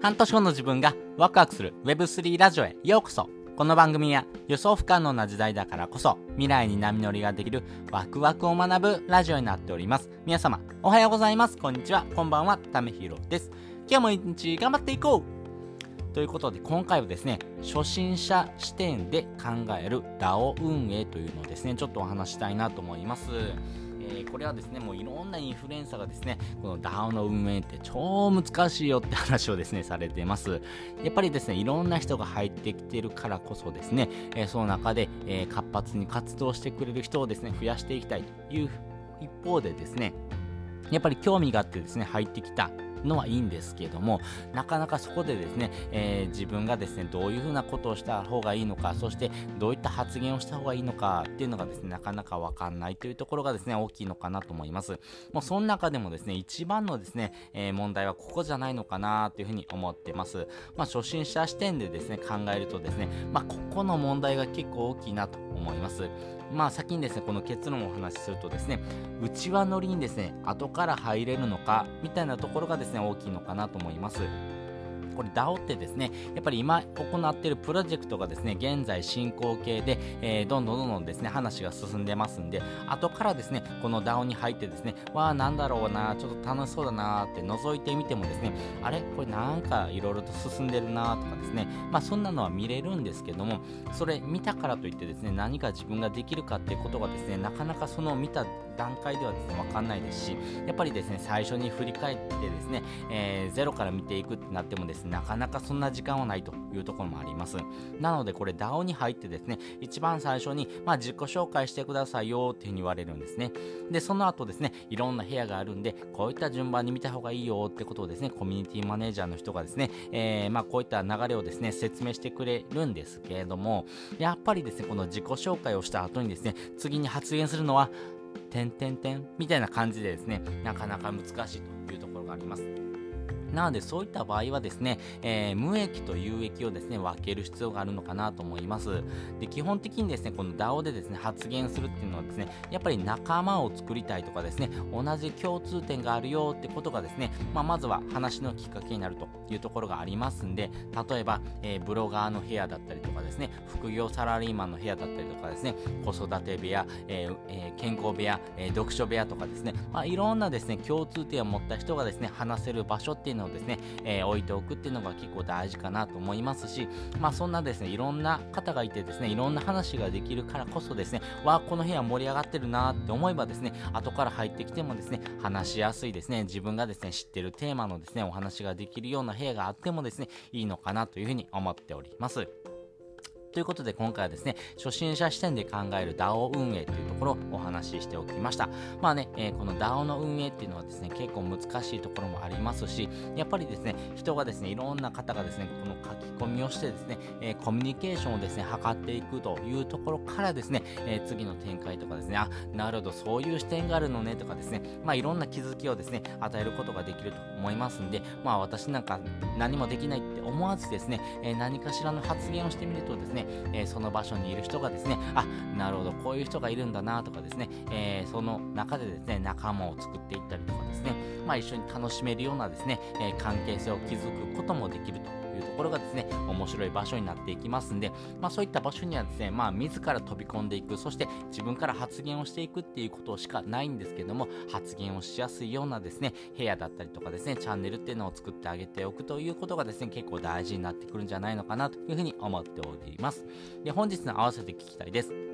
半年後の自分がワクワクする Web3 ラジオへようこそこの番組は予想不可能な時代だからこそ未来に波乗りができるワクワクを学ぶラジオになっております。皆様おはようございます。こんにちは。こんばんは。ためひろです。今日も一日頑張っていこうということで今回はですね、初心者視点で考える DAO 運営というのをですね、ちょっとお話したいなと思います。えー、これはですね、もういろんなインフルエンサーがですね、この DAO の運営って超難しいよって話をですね、されてます。やっぱりですね、いろんな人が入ってきてるからこそですね、えー、その中で、えー、活発に活動してくれる人をですね、増やしていきたいという一方でですね、やっぱり興味があってですね、入ってきたのはいいんですけども、なかなかそこでですね、えー、自分がですね、どういうふうなことをした方がいいのか、そしてどういった発言をした方がいいのかっていうのがですね、なかなかわかんないというところがですね、大きいのかなと思います。もうその中でもですね、一番のですね、えー、問題はここじゃないのかなというふうに思ってます。まあ、初心者視点でですね、考えるとですね、まあ、ここの問題が結構大きいなと思います。まあ先にですね、この結論をお話しするとですね、内輪乗りにですね、後から入れるのか、みたいなところがですね、大きいのかなと思います。これ DAO ってですね、やっぱり今行っているプロジェクトがですね、現在進行形で、えー、どんどんどんどんですね、話が進んでますんで、後からですね、この DAO に入ってですね、わあ、なんだろうな、ちょっと楽しそうだなって覗いてみてもですね、あれ？これなんかいろいろと進んでるなとかですね、まあそんなのは見れるんですけども、それ見たからといってですね、何か自分ができるかっていうことがですね、なかなかその見た段階ではですね、わかんないですし、やっぱりですね、最初に振り返ってですね、えー、ゼロから見ていくってなってもですね、なかなかそんな時間はないというところもあります。なのでこれ DAO に入ってですね、一番最初に、まあ、自己紹介してくださいよっていうふうに言われるんですね。で、その後ですね、いろんな部屋があるんで、こういった順番に見た方がいいよってことをですね、コミュニティマネージャーの人がですね、えー、まあ、こういった流れをですね、説明してくれるんですけれども、やっぱりですね、この自己紹介をした後にですね、次に発言するのは、てんてんてんみたいな感じでですね、なかなか難しいというところがあります。なのでそういった場合はですね、えー、無益と有益をですね、分ける必要があるのかなと思います。で、基本的にですね、この DAO でですね、発言するっていうのはですね、やっぱり仲間を作りたいとかですね、同じ共通点があるよってことがですね、まあ、まずは話のきっかけになるというところがありますんで、例えば、えー、ブロガーの部屋だったりとですね、副業サラリーマンの部屋だったりとかですね、子育て部屋、えーえー、健康部屋、え読書部屋とかですね、まあ、いろんなですね、共通点を持った人がですね、話せる場所っていうのをですね、え、置いておくっていうのが結構大事かなと思いますし、まあそんなですね、いろんな方がいてですね、いろんな話ができるからこそですね、わあ、この部屋盛り上がってるなって思えばですね、後から入ってきてもですね、話しやすいですね、自分がですね、知ってるテーマのですね、お話ができるような部屋があってもですね、いいのかなというふうに思っております。ということで今回はですね、初心者視点で考える DAO 運営というところをお話ししておきました。まあね、えー、この DAO の運営っていうのはですね、結構難しいところもありますし、やっぱりですね、人がですね、いろんな方がですね、この書き込みをしてですね、えー、コミュニケーションをですね、図っていくというところからですね、えー、次の展開とかですね、あ、なるほど、そういう視点があるのねとかですね、まあいろんな気づきをですね、与えることができると思いますんで、まあ私なんか何もできないって思わずですね、え何かしらの発言をしてみるとですね、えその場所にいる人がですね、あ、なるほど、こういう人がいるんだなとかですね、えー、その中でですね、仲間を作っていったりとかですね、まあ一緒に楽しめるようなですね、え、関係性を築くこともできると。いうところがですね、面白い場所になっていきますんで、まあそういった場所にはですね、まあ自ら飛び込んでいく、そして自分から発言をしていくっていうことしかないんですけども、発言をしやすいようなですね、部屋だったりとかですね、チャンネルっていうのを作ってあげておくということがですね、結構大事になってくるんじゃないのかなというふうに思っております。で、本日の合わせて聞きたいです。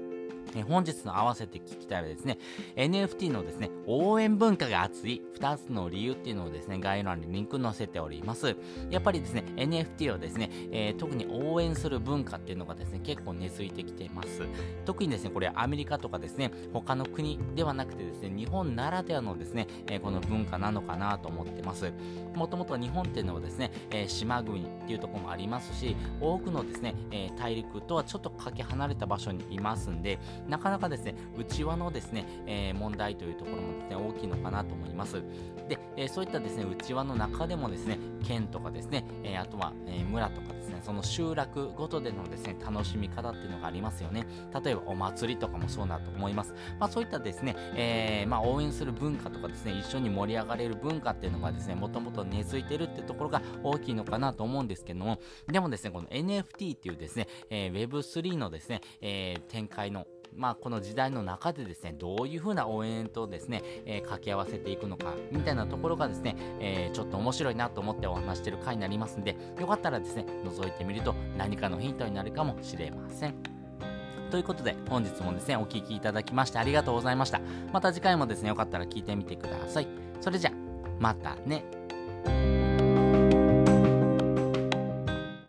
本日の合わせて聞きたいはですね、NFT のですね、応援文化が熱い2つの理由っていうのをですね、概要欄にリンク載せております。やっぱりですね、NFT はですね、えー、特に応援する文化っていうのがですね、結構根付いてきています。特にですね、これアメリカとかですね、他の国ではなくてですね、日本ならではのですね、えー、この文化なのかなと思ってます。もともと日本っていうのはですね、えー、島国っていうところもありますし、多くのですね、え大陸とはちょっとかけ離れた場所にいますんで、なかなかですね、内輪のですね、えー、問題というところもですね、大きいのかなと思います。で、えー、そういったですね、内輪の中でもですね、県とかですね、えー、あとは、え村とかですね、その集落ごとでのですね、楽しみ方っていうのがありますよね。例えばお祭りとかもそうだと思います。まあそういったですね、えまあ応援する文化とかですね、一緒に盛り上がれる文化っていうのがですね、もともと根付いてるってところが大きいのかなと思うんですけども、でもですね、この NFT っていうですね、え Web3 のですね、え展開のまあ、この時代の中でですね、どういうふうな応援とですね、えー、掛け合わせていくのか、みたいなところがですね、えー、ちょっと面白いなと思ってお話してる回になりますんで、よかったらですね、覗いてみると何かのヒントになるかもしれません。ということで、本日もですね、お聴きいただきましてありがとうございました。また次回もですね、よかったら聞いてみてください。それじゃ、またね。